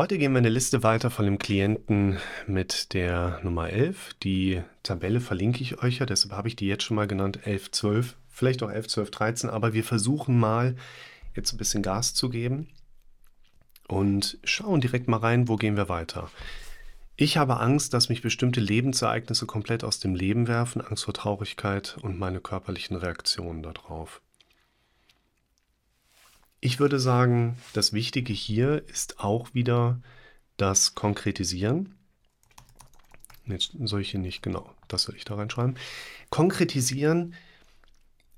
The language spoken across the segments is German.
Heute gehen wir eine Liste weiter von dem Klienten mit der Nummer 11. Die Tabelle verlinke ich euch ja, deshalb habe ich die jetzt schon mal genannt, 11, 12, vielleicht auch 11, 12, 13, aber wir versuchen mal jetzt ein bisschen Gas zu geben und schauen direkt mal rein, wo gehen wir weiter. Ich habe Angst, dass mich bestimmte Lebensereignisse komplett aus dem Leben werfen, Angst vor Traurigkeit und meine körperlichen Reaktionen darauf. Ich würde sagen, das Wichtige hier ist auch wieder das Konkretisieren. Jetzt solche nicht, genau, das will ich da reinschreiben. Konkretisieren,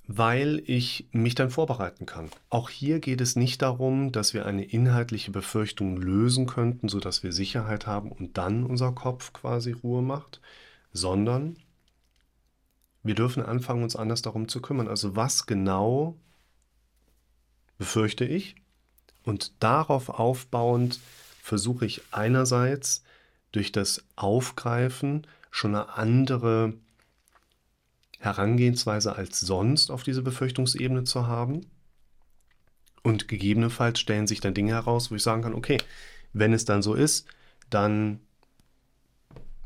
weil ich mich dann vorbereiten kann. Auch hier geht es nicht darum, dass wir eine inhaltliche Befürchtung lösen könnten, sodass wir Sicherheit haben und dann unser Kopf quasi Ruhe macht, sondern wir dürfen anfangen, uns anders darum zu kümmern. Also was genau befürchte ich. Und darauf aufbauend versuche ich einerseits durch das Aufgreifen schon eine andere Herangehensweise als sonst auf diese Befürchtungsebene zu haben. Und gegebenenfalls stellen sich dann Dinge heraus, wo ich sagen kann, okay, wenn es dann so ist, dann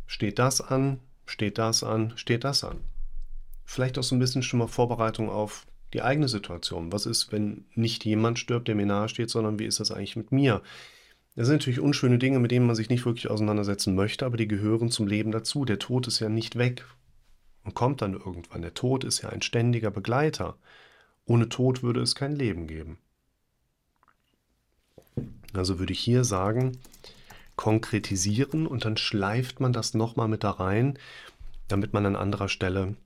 steht das an, steht das an, steht das an. Vielleicht auch so ein bisschen schon mal Vorbereitung auf die eigene Situation. Was ist, wenn nicht jemand stirbt, der mir nahe steht, sondern wie ist das eigentlich mit mir? Das sind natürlich unschöne Dinge, mit denen man sich nicht wirklich auseinandersetzen möchte, aber die gehören zum Leben dazu. Der Tod ist ja nicht weg und kommt dann irgendwann. Der Tod ist ja ein ständiger Begleiter. Ohne Tod würde es kein Leben geben. Also würde ich hier sagen, konkretisieren und dann schleift man das nochmal mit da rein, damit man an anderer Stelle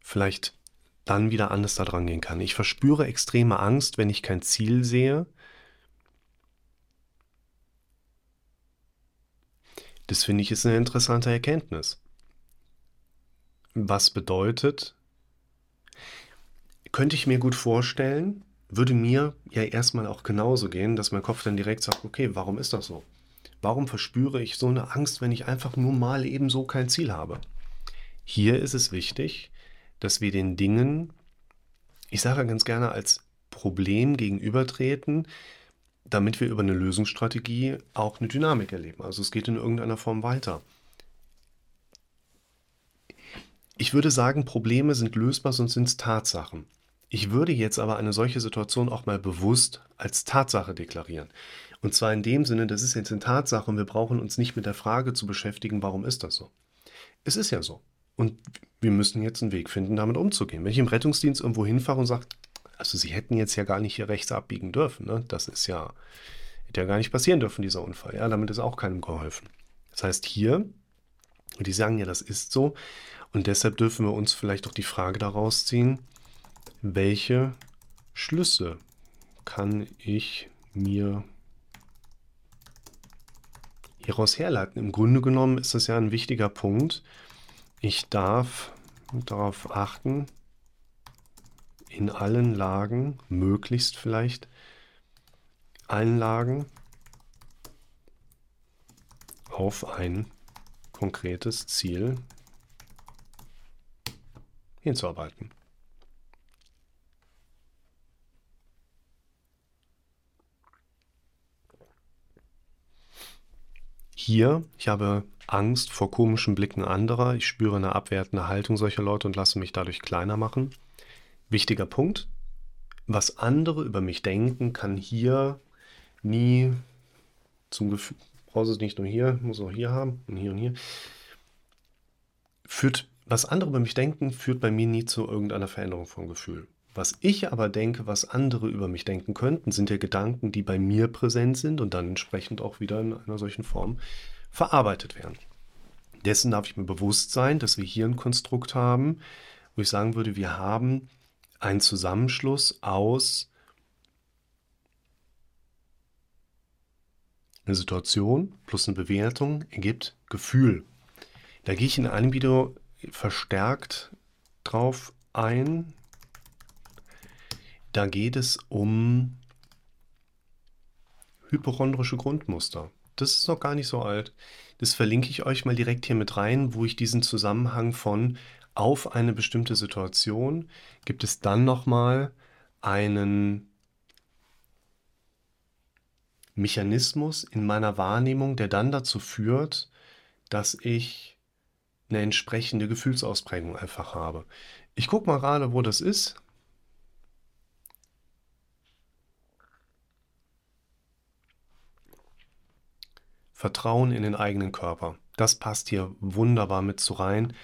vielleicht dann wieder anders da dran gehen kann. Ich verspüre extreme Angst, wenn ich kein Ziel sehe. Das finde ich ist eine interessante Erkenntnis. Was bedeutet, könnte ich mir gut vorstellen, würde mir ja erstmal auch genauso gehen, dass mein Kopf dann direkt sagt, okay, warum ist das so? Warum verspüre ich so eine Angst, wenn ich einfach nur mal eben so kein Ziel habe? Hier ist es wichtig, dass wir den Dingen, ich sage ganz gerne, als Problem gegenübertreten, damit wir über eine Lösungsstrategie auch eine Dynamik erleben. Also es geht in irgendeiner Form weiter. Ich würde sagen, Probleme sind lösbar, sonst sind es Tatsachen. Ich würde jetzt aber eine solche Situation auch mal bewusst als Tatsache deklarieren. Und zwar in dem Sinne, das ist jetzt eine Tatsache und wir brauchen uns nicht mit der Frage zu beschäftigen, warum ist das so. Es ist ja so. Und wir müssen jetzt einen Weg finden, damit umzugehen. Wenn ich im Rettungsdienst irgendwo hinfahre und sage, also Sie hätten jetzt ja gar nicht hier rechts abbiegen dürfen, ne? das ist ja, hätte ja gar nicht passieren dürfen, dieser Unfall. Ja, damit ist auch keinem geholfen. Das heißt, hier, und die sagen ja, das ist so, und deshalb dürfen wir uns vielleicht auch die Frage daraus ziehen, welche Schlüsse kann ich mir hieraus herleiten? Im Grunde genommen ist das ja ein wichtiger Punkt, ich darf darauf achten, in allen Lagen, möglichst vielleicht allen Lagen, auf ein konkretes Ziel hinzuarbeiten. Hier, ich habe Angst vor komischen Blicken anderer. Ich spüre eine abwertende Haltung solcher Leute und lasse mich dadurch kleiner machen. Wichtiger Punkt. Was andere über mich denken, kann hier nie zum Gefühl, brauchst es nicht nur hier, muss auch hier haben und hier und hier. Führt, was andere über mich denken, führt bei mir nie zu irgendeiner Veränderung vom Gefühl. Was ich aber denke, was andere über mich denken könnten, sind ja Gedanken, die bei mir präsent sind und dann entsprechend auch wieder in einer solchen Form verarbeitet werden. Dessen darf ich mir bewusst sein, dass wir hier ein Konstrukt haben, wo ich sagen würde, wir haben einen Zusammenschluss aus eine Situation plus eine Bewertung ergibt Gefühl. Da gehe ich in einem Video verstärkt drauf ein. Da geht es um hypochondrische Grundmuster. Das ist noch gar nicht so alt. Das verlinke ich euch mal direkt hier mit rein, wo ich diesen Zusammenhang von auf eine bestimmte Situation gibt es dann nochmal einen Mechanismus in meiner Wahrnehmung, der dann dazu führt, dass ich eine entsprechende Gefühlsausprägung einfach habe. Ich gucke mal gerade, wo das ist. Vertrauen in den eigenen Körper. Das passt hier wunderbar mit so rein,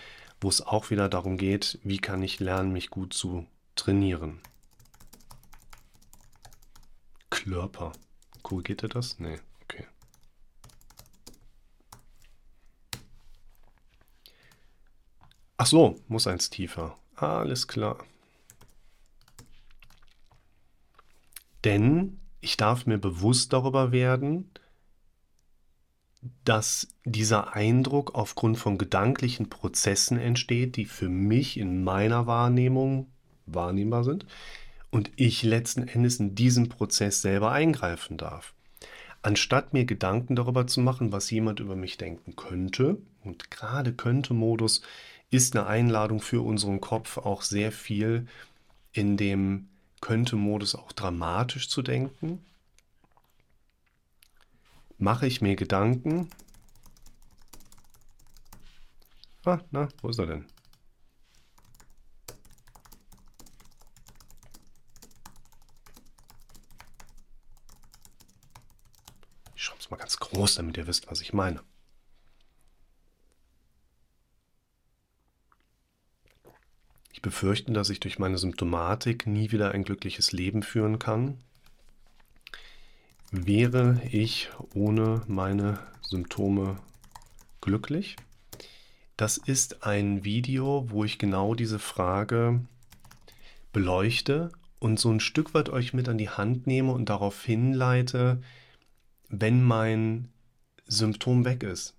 wo es auch wieder darum geht, wie kann ich lernen, mich gut zu trainieren. Körper. Korrigiert er das? Nee, okay. Ach so, muss eins tiefer. Alles klar. Denn ich darf mir bewusst darüber werden, dass dieser Eindruck aufgrund von gedanklichen Prozessen entsteht, die für mich in meiner Wahrnehmung wahrnehmbar sind und ich letzten Endes in diesen Prozess selber eingreifen darf. Anstatt mir Gedanken darüber zu machen, was jemand über mich denken könnte, und gerade könnte Modus ist eine Einladung für unseren Kopf auch sehr viel in dem könnte Modus auch dramatisch zu denken, mache ich mir Gedanken. Ah, na, wo ist er denn? Ich schreibe es mal ganz groß, damit ihr wisst, was ich meine. Ich befürchte, dass ich durch meine Symptomatik nie wieder ein glückliches Leben führen kann, Wäre ich ohne meine Symptome glücklich? Das ist ein Video, wo ich genau diese Frage beleuchte und so ein Stück weit euch mit an die Hand nehme und darauf hinleite, wenn mein Symptom weg ist,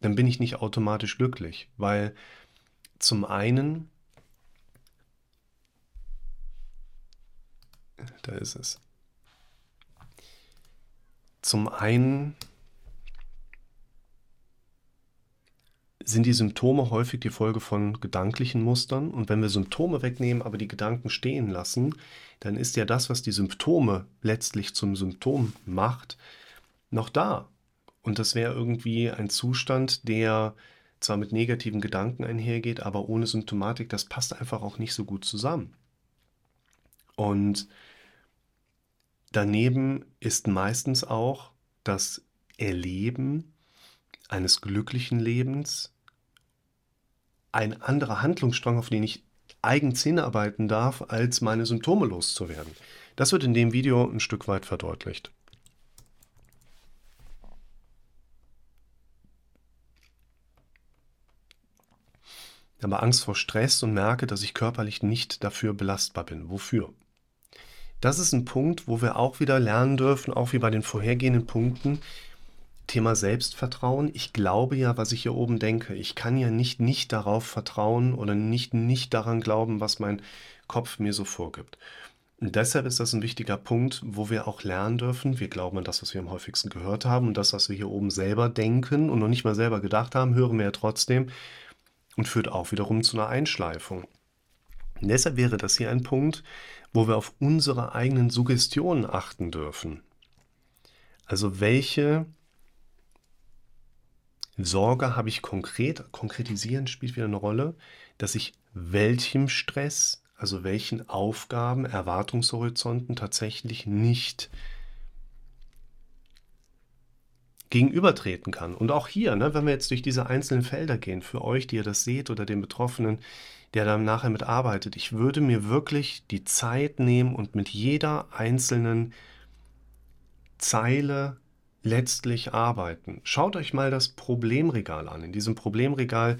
dann bin ich nicht automatisch glücklich, weil zum einen, da ist es, zum einen sind die Symptome häufig die Folge von gedanklichen Mustern. Und wenn wir Symptome wegnehmen, aber die Gedanken stehen lassen, dann ist ja das, was die Symptome letztlich zum Symptom macht, noch da. Und das wäre irgendwie ein Zustand, der zwar mit negativen Gedanken einhergeht, aber ohne Symptomatik, das passt einfach auch nicht so gut zusammen. Und Daneben ist meistens auch das Erleben eines glücklichen Lebens ein anderer Handlungsstrang, auf den ich eigens hinarbeiten darf, als meine Symptome loszuwerden. Das wird in dem Video ein Stück weit verdeutlicht. Ich habe Angst vor Stress und merke, dass ich körperlich nicht dafür belastbar bin. Wofür? Das ist ein Punkt, wo wir auch wieder lernen dürfen, auch wie bei den vorhergehenden Punkten. Thema Selbstvertrauen. Ich glaube ja, was ich hier oben denke. Ich kann ja nicht nicht darauf vertrauen oder nicht nicht daran glauben, was mein Kopf mir so vorgibt. Und deshalb ist das ein wichtiger Punkt, wo wir auch lernen dürfen. Wir glauben an das, was wir am häufigsten gehört haben und das, was wir hier oben selber denken und noch nicht mal selber gedacht haben, hören wir ja trotzdem und führt auch wiederum zu einer Einschleifung. Und deshalb wäre das hier ein Punkt, wo wir auf unsere eigenen Suggestionen achten dürfen. Also welche Sorge habe ich konkret, konkretisieren spielt wieder eine Rolle, dass ich welchem Stress, also welchen Aufgaben, Erwartungshorizonten tatsächlich nicht gegenübertreten kann. Und auch hier, ne, wenn wir jetzt durch diese einzelnen Felder gehen, für euch, die ihr das seht oder den Betroffenen, der dann nachher mit arbeitet. Ich würde mir wirklich die Zeit nehmen und mit jeder einzelnen Zeile letztlich arbeiten. Schaut euch mal das Problemregal an. In diesem Problemregal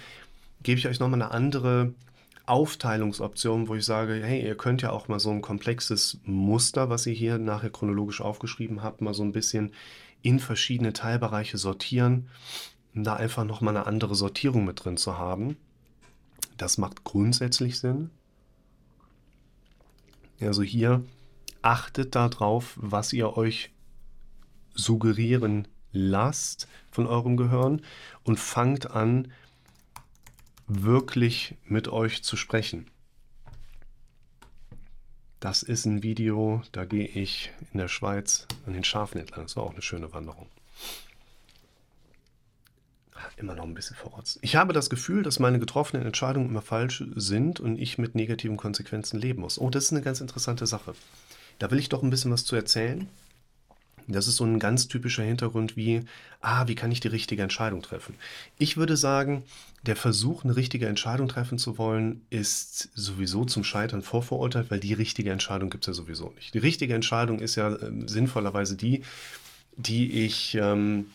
gebe ich euch nochmal eine andere Aufteilungsoption, wo ich sage, hey, ihr könnt ja auch mal so ein komplexes Muster, was ihr hier nachher chronologisch aufgeschrieben habt, mal so ein bisschen in verschiedene Teilbereiche sortieren, um da einfach nochmal eine andere Sortierung mit drin zu haben. Das macht grundsätzlich Sinn. Also hier achtet darauf, was ihr euch suggerieren lasst von eurem Gehirn und fangt an, wirklich mit euch zu sprechen. Das ist ein Video, da gehe ich in der Schweiz an den Schafen entlang. Das war auch eine schöne Wanderung. Immer noch ein bisschen verrotzt. Ich habe das Gefühl, dass meine getroffenen Entscheidungen immer falsch sind und ich mit negativen Konsequenzen leben muss. Oh, das ist eine ganz interessante Sache. Da will ich doch ein bisschen was zu erzählen. Das ist so ein ganz typischer Hintergrund wie, ah, wie kann ich die richtige Entscheidung treffen? Ich würde sagen, der Versuch, eine richtige Entscheidung treffen zu wollen, ist sowieso zum Scheitern vorverurteilt, weil die richtige Entscheidung gibt es ja sowieso nicht. Die richtige Entscheidung ist ja äh, sinnvollerweise die, die ich ähm,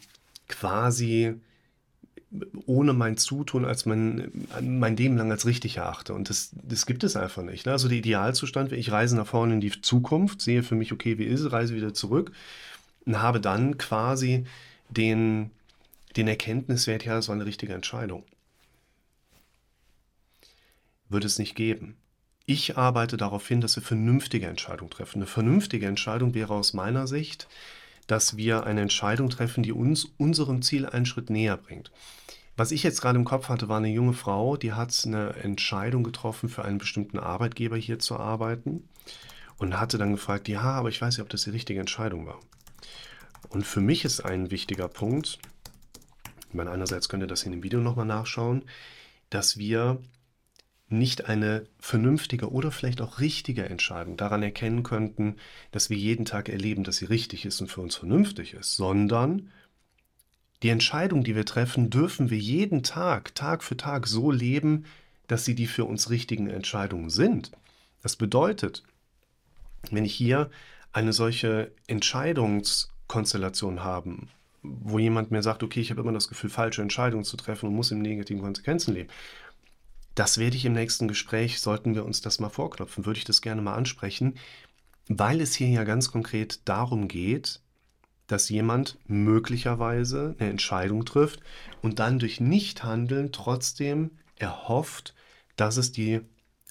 quasi ohne mein Zutun als mein, mein Leben lang als richtig erachte. Und das, das gibt es einfach nicht. Ne? Also der Idealzustand wäre, ich reise nach vorne in die Zukunft, sehe für mich, okay, wie ist es, reise wieder zurück und habe dann quasi den, den Erkenntniswert, ja, das war eine richtige Entscheidung. Würde es nicht geben. Ich arbeite darauf hin, dass wir vernünftige Entscheidungen treffen. Eine vernünftige Entscheidung wäre aus meiner Sicht, dass wir eine Entscheidung treffen, die uns unserem Ziel einen Schritt näher bringt. Was ich jetzt gerade im Kopf hatte, war eine junge Frau, die hat eine Entscheidung getroffen, für einen bestimmten Arbeitgeber hier zu arbeiten und hatte dann gefragt, ja, aber ich weiß nicht, ob das die richtige Entscheidung war. Und für mich ist ein wichtiger Punkt, ich meine, einerseits könnt ihr das in dem Video nochmal nachschauen, dass wir nicht eine vernünftige oder vielleicht auch richtige Entscheidung daran erkennen könnten, dass wir jeden Tag erleben, dass sie richtig ist und für uns vernünftig ist, sondern die Entscheidung, die wir treffen, dürfen wir jeden Tag, Tag für Tag so leben, dass sie die für uns richtigen Entscheidungen sind. Das bedeutet, wenn ich hier eine solche Entscheidungs- Konstellation haben, wo jemand mir sagt, okay, ich habe immer das Gefühl, falsche Entscheidungen zu treffen und muss im negativen Konsequenzen leben. Das werde ich im nächsten Gespräch, sollten wir uns das mal vorknopfen, würde ich das gerne mal ansprechen, weil es hier ja ganz konkret darum geht, dass jemand möglicherweise eine Entscheidung trifft und dann durch Nichthandeln trotzdem erhofft, dass es die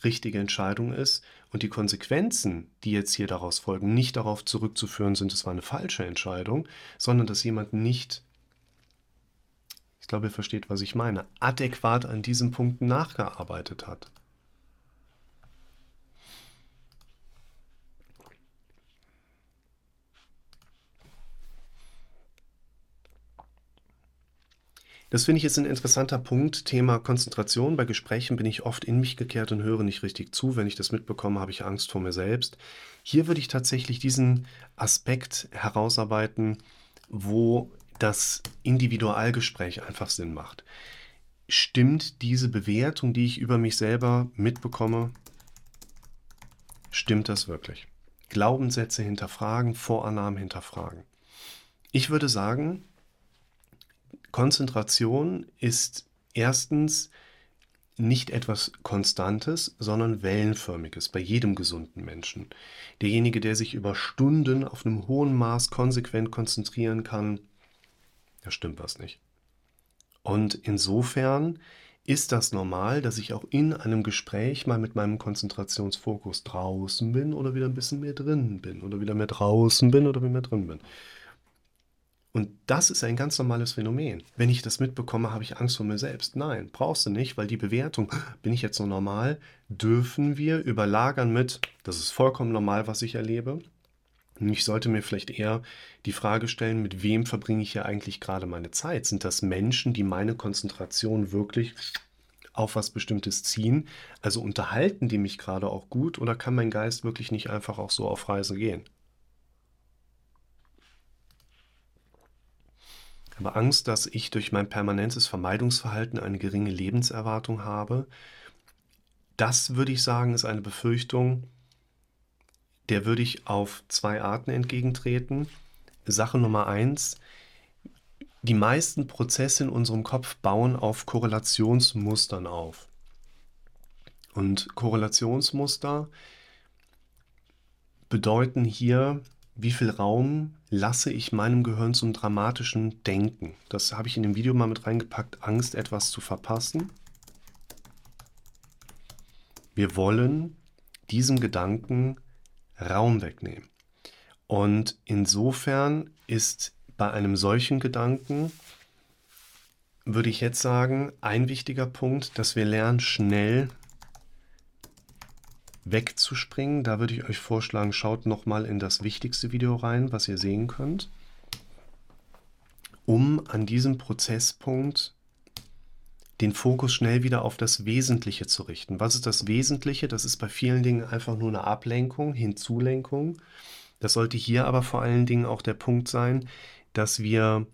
richtige Entscheidung ist und die Konsequenzen, die jetzt hier daraus folgen, nicht darauf zurückzuführen sind, es war eine falsche Entscheidung, sondern dass jemand nicht, ich glaube, ihr versteht, was ich meine, adäquat an diesen Punkten nachgearbeitet hat. Das finde ich jetzt ein interessanter Punkt. Thema Konzentration. Bei Gesprächen bin ich oft in mich gekehrt und höre nicht richtig zu. Wenn ich das mitbekomme, habe ich Angst vor mir selbst. Hier würde ich tatsächlich diesen Aspekt herausarbeiten, wo das Individualgespräch einfach Sinn macht. Stimmt diese Bewertung, die ich über mich selber mitbekomme, stimmt das wirklich? Glaubenssätze hinterfragen, Vorannahmen hinterfragen. Ich würde sagen, Konzentration ist erstens nicht etwas Konstantes, sondern wellenförmiges bei jedem gesunden Menschen. Derjenige, der sich über Stunden auf einem hohen Maß konsequent konzentrieren kann, da stimmt was nicht. Und insofern ist das normal, dass ich auch in einem Gespräch mal mit meinem Konzentrationsfokus draußen bin oder wieder ein bisschen mehr drin bin oder wieder mehr draußen bin oder wieder mehr drin bin. Und das ist ein ganz normales Phänomen. Wenn ich das mitbekomme, habe ich Angst vor mir selbst. Nein, brauchst du nicht, weil die Bewertung, bin ich jetzt so normal, dürfen wir überlagern mit, das ist vollkommen normal, was ich erlebe. Und ich sollte mir vielleicht eher die Frage stellen, mit wem verbringe ich hier eigentlich gerade meine Zeit? Sind das Menschen, die meine Konzentration wirklich auf was Bestimmtes ziehen? Also unterhalten die mich gerade auch gut oder kann mein Geist wirklich nicht einfach auch so auf Reise gehen? Habe Angst, dass ich durch mein permanentes Vermeidungsverhalten eine geringe Lebenserwartung habe. Das würde ich sagen, ist eine Befürchtung, der würde ich auf zwei Arten entgegentreten. Sache Nummer eins, die meisten Prozesse in unserem Kopf bauen auf Korrelationsmustern auf. Und Korrelationsmuster bedeuten hier, wie viel Raum lasse ich meinem Gehirn zum dramatischen Denken? Das habe ich in dem Video mal mit reingepackt, Angst, etwas zu verpassen. Wir wollen diesem Gedanken Raum wegnehmen. Und insofern ist bei einem solchen Gedanken, würde ich jetzt sagen, ein wichtiger Punkt, dass wir lernen, schnell wegzuspringen, da würde ich euch vorschlagen, schaut nochmal in das wichtigste Video rein, was ihr sehen könnt, um an diesem Prozesspunkt den Fokus schnell wieder auf das Wesentliche zu richten. Was ist das Wesentliche? Das ist bei vielen Dingen einfach nur eine Ablenkung, Hinzulenkung. Das sollte hier aber vor allen Dingen auch der Punkt sein, dass wir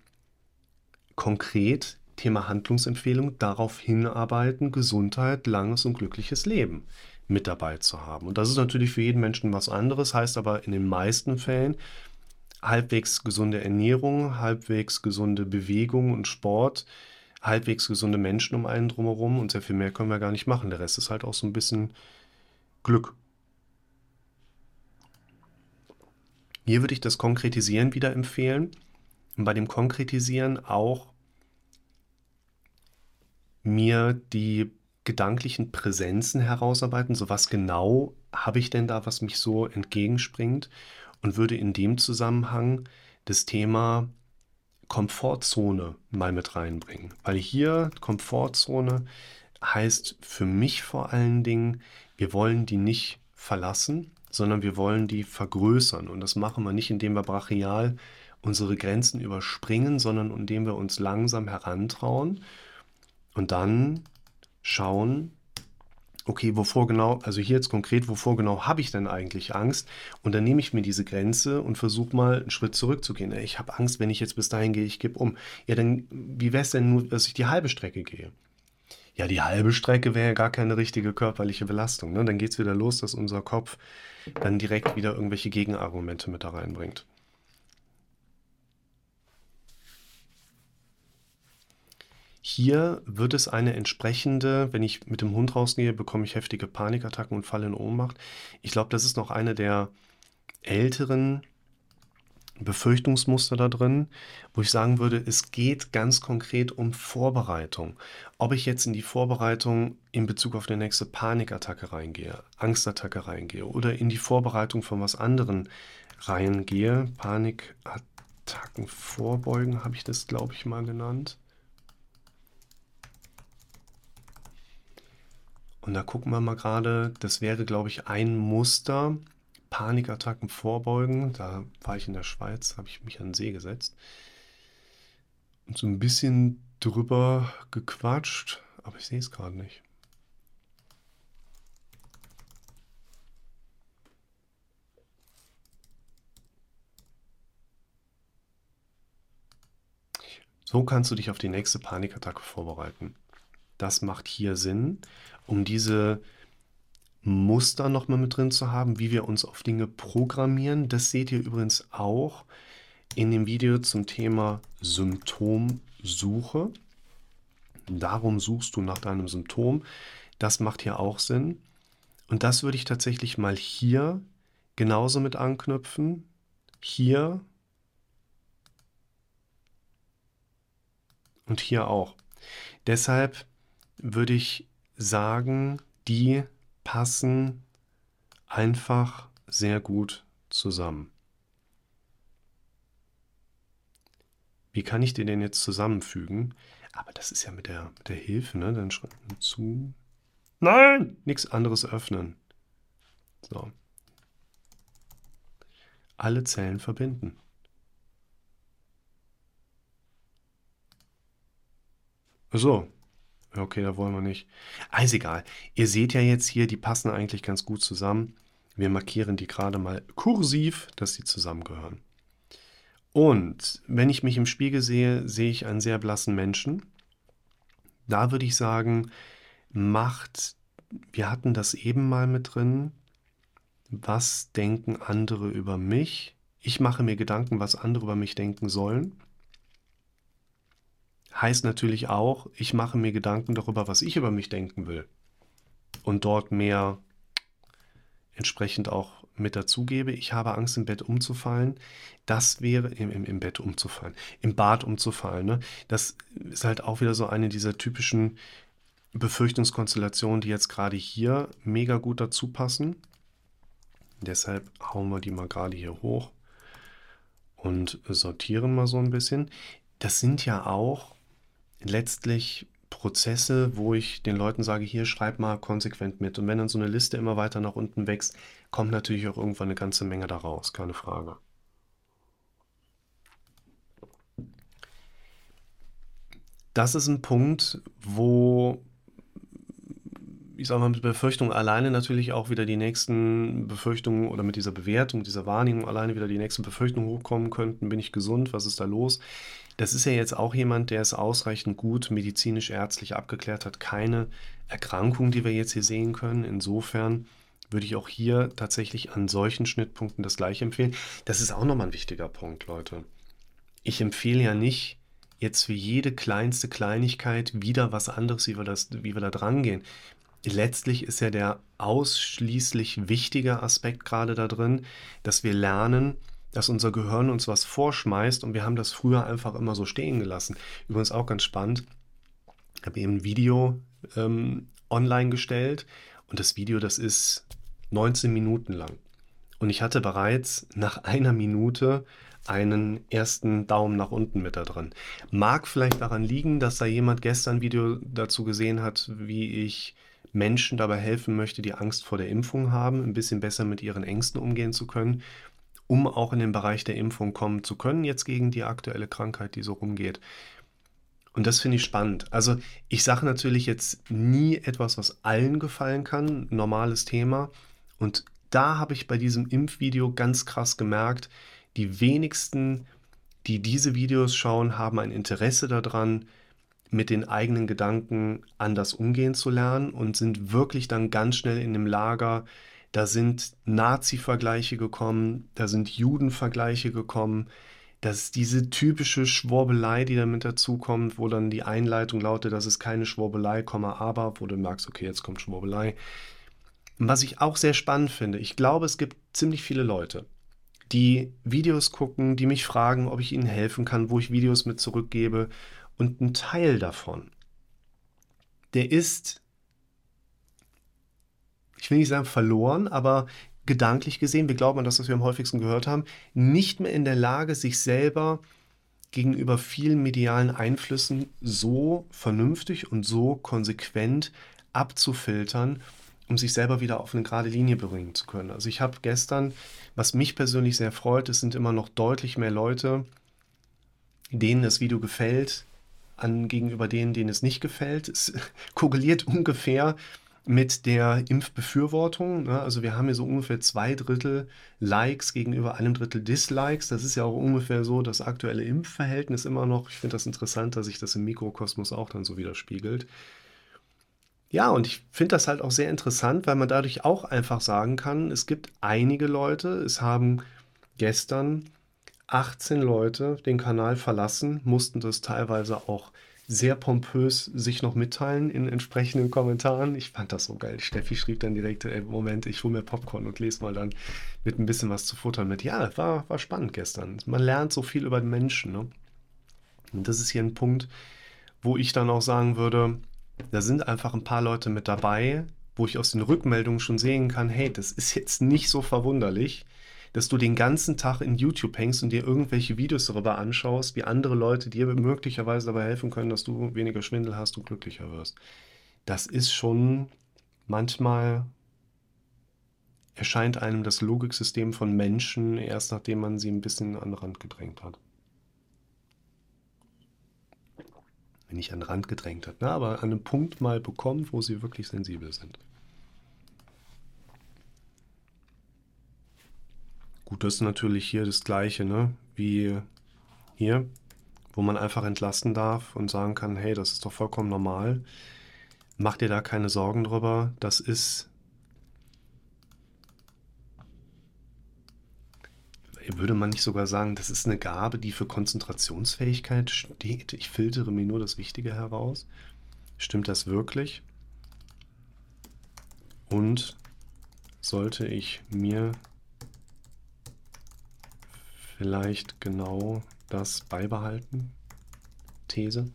konkret Thema Handlungsempfehlung darauf hinarbeiten, Gesundheit, langes und glückliches Leben mit dabei zu haben. Und das ist natürlich für jeden Menschen was anderes, heißt aber in den meisten Fällen halbwegs gesunde Ernährung, halbwegs gesunde Bewegung und Sport, halbwegs gesunde Menschen um einen drumherum und sehr viel mehr können wir gar nicht machen. Der Rest ist halt auch so ein bisschen Glück. Hier würde ich das Konkretisieren wieder empfehlen und bei dem Konkretisieren auch mir die gedanklichen Präsenzen herausarbeiten, so was genau habe ich denn da, was mich so entgegenspringt und würde in dem Zusammenhang das Thema Komfortzone mal mit reinbringen. Weil hier Komfortzone heißt für mich vor allen Dingen, wir wollen die nicht verlassen, sondern wir wollen die vergrößern. Und das machen wir nicht, indem wir brachial unsere Grenzen überspringen, sondern indem wir uns langsam herantrauen und dann schauen, okay, wovor genau, also hier jetzt konkret, wovor genau habe ich denn eigentlich Angst? Und dann nehme ich mir diese Grenze und versuche mal einen Schritt zurückzugehen. Ich habe Angst, wenn ich jetzt bis dahin gehe, ich gebe um. Ja, dann, wie wäre es denn nur, dass ich die halbe Strecke gehe? Ja, die halbe Strecke wäre ja gar keine richtige körperliche Belastung. Ne? Dann geht es wieder los, dass unser Kopf dann direkt wieder irgendwelche Gegenargumente mit da reinbringt. Hier wird es eine entsprechende, wenn ich mit dem Hund rausgehe, bekomme ich heftige Panikattacken und falle in Ohnmacht. Ich glaube, das ist noch eine der älteren Befürchtungsmuster da drin, wo ich sagen würde, es geht ganz konkret um Vorbereitung. Ob ich jetzt in die Vorbereitung in Bezug auf die nächste Panikattacke reingehe, Angstattacke reingehe oder in die Vorbereitung von was anderem reingehe, Panikattacken vorbeugen, habe ich das, glaube ich, mal genannt. Und da gucken wir mal gerade, das wäre, glaube ich, ein Muster. Panikattacken vorbeugen. Da war ich in der Schweiz, habe ich mich an den See gesetzt. Und so ein bisschen drüber gequatscht, aber ich sehe es gerade nicht. So kannst du dich auf die nächste Panikattacke vorbereiten. Das macht hier Sinn um diese Muster nochmal mit drin zu haben, wie wir uns auf Dinge programmieren. Das seht ihr übrigens auch in dem Video zum Thema Symptomsuche. Darum suchst du nach deinem Symptom. Das macht hier auch Sinn. Und das würde ich tatsächlich mal hier genauso mit anknüpfen. Hier und hier auch. Deshalb würde ich sagen, die passen einfach sehr gut zusammen. Wie kann ich die denn jetzt zusammenfügen? Aber das ist ja mit der, mit der Hilfe, ne? Dann zu. Nein! Nichts anderes öffnen. So. Alle Zellen verbinden. So, Okay, da wollen wir nicht. Also egal. Ihr seht ja jetzt hier, die passen eigentlich ganz gut zusammen. Wir markieren die gerade mal kursiv, dass sie zusammengehören. Und wenn ich mich im Spiegel sehe, sehe ich einen sehr blassen Menschen. Da würde ich sagen, macht, wir hatten das eben mal mit drin, was denken andere über mich? Ich mache mir Gedanken, was andere über mich denken sollen heißt natürlich auch, ich mache mir Gedanken darüber, was ich über mich denken will. Und dort mehr entsprechend auch mit dazugebe. Ich habe Angst, im Bett umzufallen. Das wäre im, im, im Bett umzufallen, im Bad umzufallen. Ne? Das ist halt auch wieder so eine dieser typischen Befürchtungskonstellationen, die jetzt gerade hier mega gut dazu passen. Deshalb hauen wir die mal gerade hier hoch und sortieren mal so ein bisschen. Das sind ja auch letztlich Prozesse, wo ich den Leuten sage, hier schreib mal konsequent mit. Und wenn dann so eine Liste immer weiter nach unten wächst, kommt natürlich auch irgendwann eine ganze Menge daraus, keine Frage. Das ist ein Punkt, wo ich sage mal, mit Befürchtung alleine natürlich auch wieder die nächsten Befürchtungen oder mit dieser Bewertung, dieser Wahrnehmung alleine wieder die nächsten Befürchtungen hochkommen könnten. Bin ich gesund? Was ist da los? Das ist ja jetzt auch jemand, der es ausreichend gut medizinisch, ärztlich abgeklärt hat. Keine Erkrankung, die wir jetzt hier sehen können. Insofern würde ich auch hier tatsächlich an solchen Schnittpunkten das gleiche empfehlen. Das ist auch nochmal ein wichtiger Punkt, Leute. Ich empfehle ja nicht, jetzt für jede kleinste Kleinigkeit wieder was anderes, wie wir, das, wie wir da dran gehen letztlich ist ja der ausschließlich wichtige Aspekt gerade da drin, dass wir lernen, dass unser Gehirn uns was vorschmeißt und wir haben das früher einfach immer so stehen gelassen. Übrigens auch ganz spannend. Ich habe eben ein Video ähm, online gestellt und das Video, das ist 19 Minuten lang. Und ich hatte bereits nach einer Minute einen ersten Daumen nach unten mit da drin. Mag vielleicht daran liegen, dass da jemand gestern ein Video dazu gesehen hat, wie ich Menschen dabei helfen möchte, die Angst vor der Impfung haben, ein bisschen besser mit ihren Ängsten umgehen zu können, um auch in den Bereich der Impfung kommen zu können, jetzt gegen die aktuelle Krankheit, die so rumgeht. Und das finde ich spannend. Also ich sage natürlich jetzt nie etwas, was allen gefallen kann, normales Thema. Und da habe ich bei diesem Impfvideo ganz krass gemerkt, die wenigsten, die diese Videos schauen, haben ein Interesse daran, mit den eigenen Gedanken anders umgehen zu lernen und sind wirklich dann ganz schnell in dem Lager, da sind Nazi-Vergleiche gekommen, da sind Juden-Vergleiche gekommen, das ist diese typische Schwurbelei, die damit dazukommt, wo dann die Einleitung lautet, das ist keine Schwurbelei, aber, wo du merkst, okay, jetzt kommt Schwurbelei. Was ich auch sehr spannend finde, ich glaube, es gibt ziemlich viele Leute, die Videos gucken, die mich fragen, ob ich ihnen helfen kann, wo ich Videos mit zurückgebe und ein Teil davon, der ist, ich will nicht sagen verloren, aber gedanklich gesehen, wir glauben an das, was wir am häufigsten gehört haben, nicht mehr in der Lage, sich selber gegenüber vielen medialen Einflüssen so vernünftig und so konsequent abzufiltern, um sich selber wieder auf eine gerade Linie bringen zu können. Also ich habe gestern, was mich persönlich sehr freut, es sind immer noch deutlich mehr Leute, denen das Video gefällt, an gegenüber denen, denen es nicht gefällt. Es korreliert ungefähr mit der Impfbefürwortung. Ne? Also wir haben hier so ungefähr zwei Drittel Likes gegenüber einem Drittel Dislikes. Das ist ja auch ungefähr so das aktuelle Impfverhältnis immer noch. Ich finde das interessant, dass sich das im Mikrokosmos auch dann so widerspiegelt. Ja, und ich finde das halt auch sehr interessant, weil man dadurch auch einfach sagen kann, es gibt einige Leute, es haben gestern 18 Leute den Kanal verlassen, mussten das teilweise auch sehr pompös sich noch mitteilen in entsprechenden Kommentaren. Ich fand das so geil. Steffi schrieb dann direkt, ey, Moment, ich hole mir Popcorn und lese mal dann mit ein bisschen was zu futtern mit. Ja, war, war spannend gestern. Man lernt so viel über den Menschen. Ne? Und das ist hier ein Punkt, wo ich dann auch sagen würde, da sind einfach ein paar Leute mit dabei, wo ich aus den Rückmeldungen schon sehen kann, hey, das ist jetzt nicht so verwunderlich dass du den ganzen Tag in YouTube hängst und dir irgendwelche Videos darüber anschaust, wie andere Leute dir möglicherweise dabei helfen können, dass du weniger Schwindel hast und glücklicher wirst. Das ist schon manchmal erscheint einem das Logiksystem von Menschen erst nachdem man sie ein bisschen an den Rand gedrängt hat. Nicht an den Rand gedrängt hat, ne? aber an einem Punkt mal bekommt, wo sie wirklich sensibel sind. Gut, das ist natürlich hier das Gleiche, ne? Wie hier, wo man einfach entlasten darf und sagen kann, hey, das ist doch vollkommen normal. Mach dir da keine Sorgen drüber. Das ist würde man nicht sogar sagen, das ist eine Gabe, die für Konzentrationsfähigkeit steht? Ich filtere mir nur das Wichtige heraus. Stimmt das wirklich? Und sollte ich mir vielleicht genau das beibehalten? These.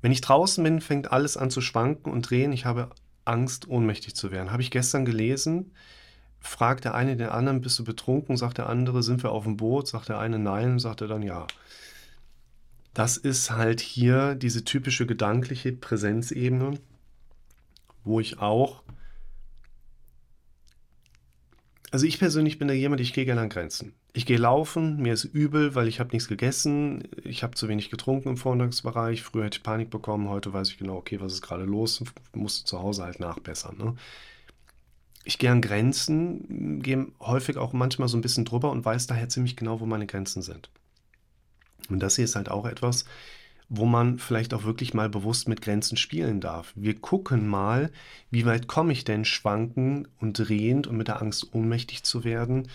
Wenn ich draußen bin, fängt alles an zu schwanken und drehen. Ich habe Angst, ohnmächtig zu werden. Habe ich gestern gelesen. Fragt der eine den anderen, bist du betrunken? Sagt der andere, sind wir auf dem Boot? Sagt der eine nein, sagt er dann ja. das ist halt hier diese typische gedankliche Präsenzebene, wo ich auch also ich persönlich bin da jemand, ich gehe gerne an Grenzen. Ich gehe laufen, mir ist übel, weil ich habe nichts gegessen, ich habe zu wenig getrunken im Vormittagsbereich. Früher hätte ich Panik bekommen, heute weiß ich genau, okay, was ist gerade los, musste zu Hause halt nachbessern. Ne? Ich gehe an Grenzen, gehe häufig auch manchmal so ein bisschen drüber und weiß daher ziemlich genau, wo meine Grenzen sind. Und das hier ist halt auch etwas, wo man vielleicht auch wirklich mal bewusst mit Grenzen spielen darf. Wir gucken mal, wie weit komme ich denn schwanken und drehend und mit der Angst ohnmächtig zu werden.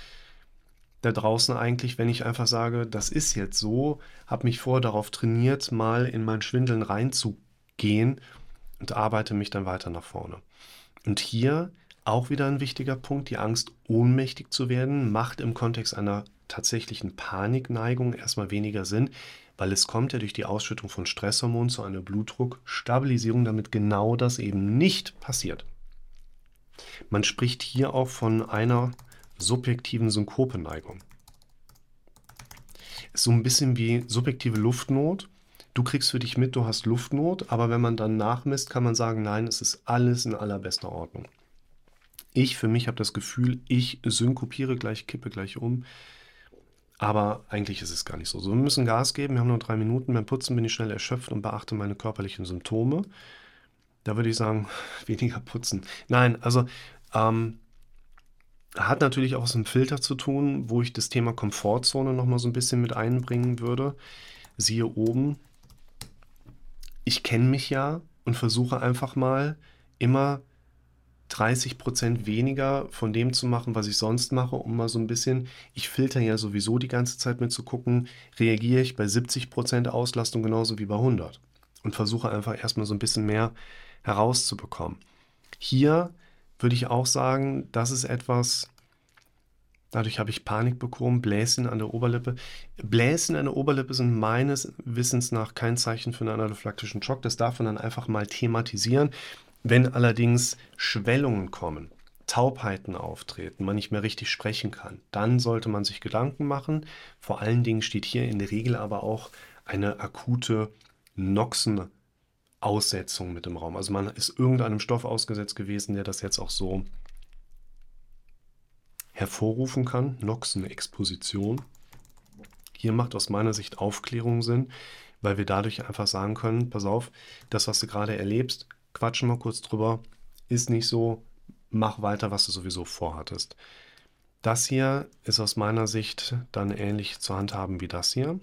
Da draußen eigentlich, wenn ich einfach sage, das ist jetzt so, habe mich vorher darauf trainiert, mal in mein Schwindeln reinzugehen und arbeite mich dann weiter nach vorne. Und hier auch wieder ein wichtiger Punkt, die Angst, ohnmächtig zu werden, macht im Kontext einer tatsächlichen Panikneigung erstmal weniger Sinn, weil es kommt ja durch die Ausschüttung von Stresshormonen zu einer Blutdruckstabilisierung, damit genau das eben nicht passiert. Man spricht hier auch von einer subjektiven Synkopeneigung. Ist so ein bisschen wie subjektive Luftnot. Du kriegst für dich mit, du hast Luftnot, aber wenn man dann nachmisst, kann man sagen, nein, es ist alles in allerbester Ordnung. Ich für mich habe das Gefühl, ich synkopiere gleich, kippe gleich um. Aber eigentlich ist es gar nicht so. So, wir müssen Gas geben. Wir haben nur drei Minuten. Beim Putzen bin ich schnell erschöpft und beachte meine körperlichen Symptome. Da würde ich sagen, weniger putzen. Nein, also ähm, hat natürlich auch was mit dem Filter zu tun, wo ich das Thema Komfortzone nochmal so ein bisschen mit einbringen würde. Siehe oben. Ich kenne mich ja und versuche einfach mal immer 30 Prozent weniger von dem zu machen, was ich sonst mache, um mal so ein bisschen, ich filter ja sowieso die ganze Zeit mit zu gucken, reagiere ich bei 70 Prozent Auslastung genauso wie bei 100 und versuche einfach erstmal so ein bisschen mehr herauszubekommen. Hier würde ich auch sagen, das ist etwas, dadurch habe ich Panik bekommen, Bläschen an der Oberlippe. Bläschen an der Oberlippe sind meines Wissens nach kein Zeichen für einen anaphylaktischen Schock. Das darf man dann einfach mal thematisieren. Wenn allerdings Schwellungen kommen, Taubheiten auftreten, man nicht mehr richtig sprechen kann, dann sollte man sich Gedanken machen. Vor allen Dingen steht hier in der Regel aber auch eine akute Noxenaussetzung mit im Raum. Also man ist irgendeinem Stoff ausgesetzt gewesen, der das jetzt auch so hervorrufen kann. Noxenexposition. Hier macht aus meiner Sicht Aufklärung Sinn, weil wir dadurch einfach sagen können, pass auf, das, was du gerade erlebst, quatschen mal kurz drüber, ist nicht so, mach weiter, was du sowieso vorhattest. Das hier ist aus meiner Sicht dann ähnlich zu handhaben wie das hier.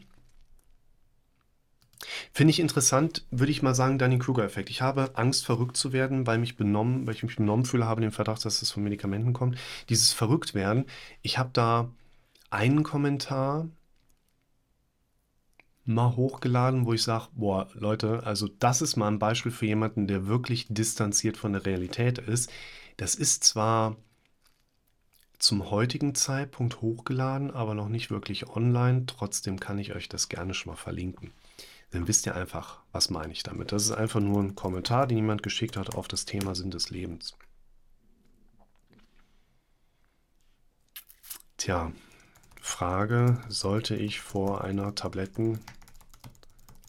Finde ich interessant, würde ich mal sagen, Dunning-Kruger-Effekt. Ich habe Angst, verrückt zu werden, weil, mich benommen, weil ich mich benommen fühle, habe den Verdacht, dass es von Medikamenten kommt. Dieses Verrücktwerden, ich habe da einen Kommentar, mal hochgeladen, wo ich sage, boah, Leute, also das ist mal ein Beispiel für jemanden, der wirklich distanziert von der Realität ist. Das ist zwar zum heutigen Zeitpunkt hochgeladen, aber noch nicht wirklich online. Trotzdem kann ich euch das gerne schon mal verlinken. Dann wisst ihr einfach, was meine ich damit. Das ist einfach nur ein Kommentar, den jemand geschickt hat auf das Thema Sinn des Lebens. Tja, Frage, sollte ich vor einer Tabletten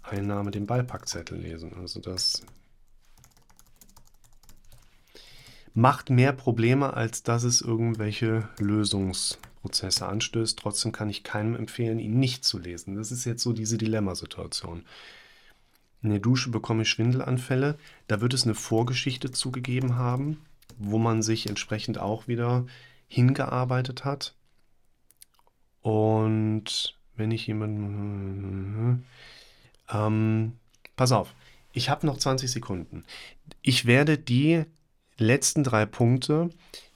Einnahme den Beipackzettel lesen. Also das macht mehr Probleme, als dass es irgendwelche Lösungsprozesse anstößt. Trotzdem kann ich keinem empfehlen, ihn nicht zu lesen. Das ist jetzt so diese Dilemmasituation. In der Dusche bekomme ich Schwindelanfälle. Da wird es eine Vorgeschichte zugegeben haben, wo man sich entsprechend auch wieder hingearbeitet hat. Und wenn ich jemanden ähm, pass auf, ich habe noch 20 Sekunden. Ich werde die letzten drei Punkte,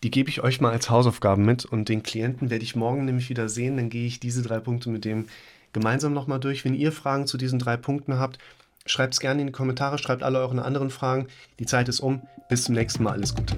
die gebe ich euch mal als Hausaufgaben mit und den Klienten werde ich morgen nämlich wieder sehen. Dann gehe ich diese drei Punkte mit dem gemeinsam nochmal durch. Wenn ihr Fragen zu diesen drei Punkten habt, schreibt es gerne in die Kommentare, schreibt alle eure anderen Fragen. Die Zeit ist um. Bis zum nächsten Mal. Alles Gute.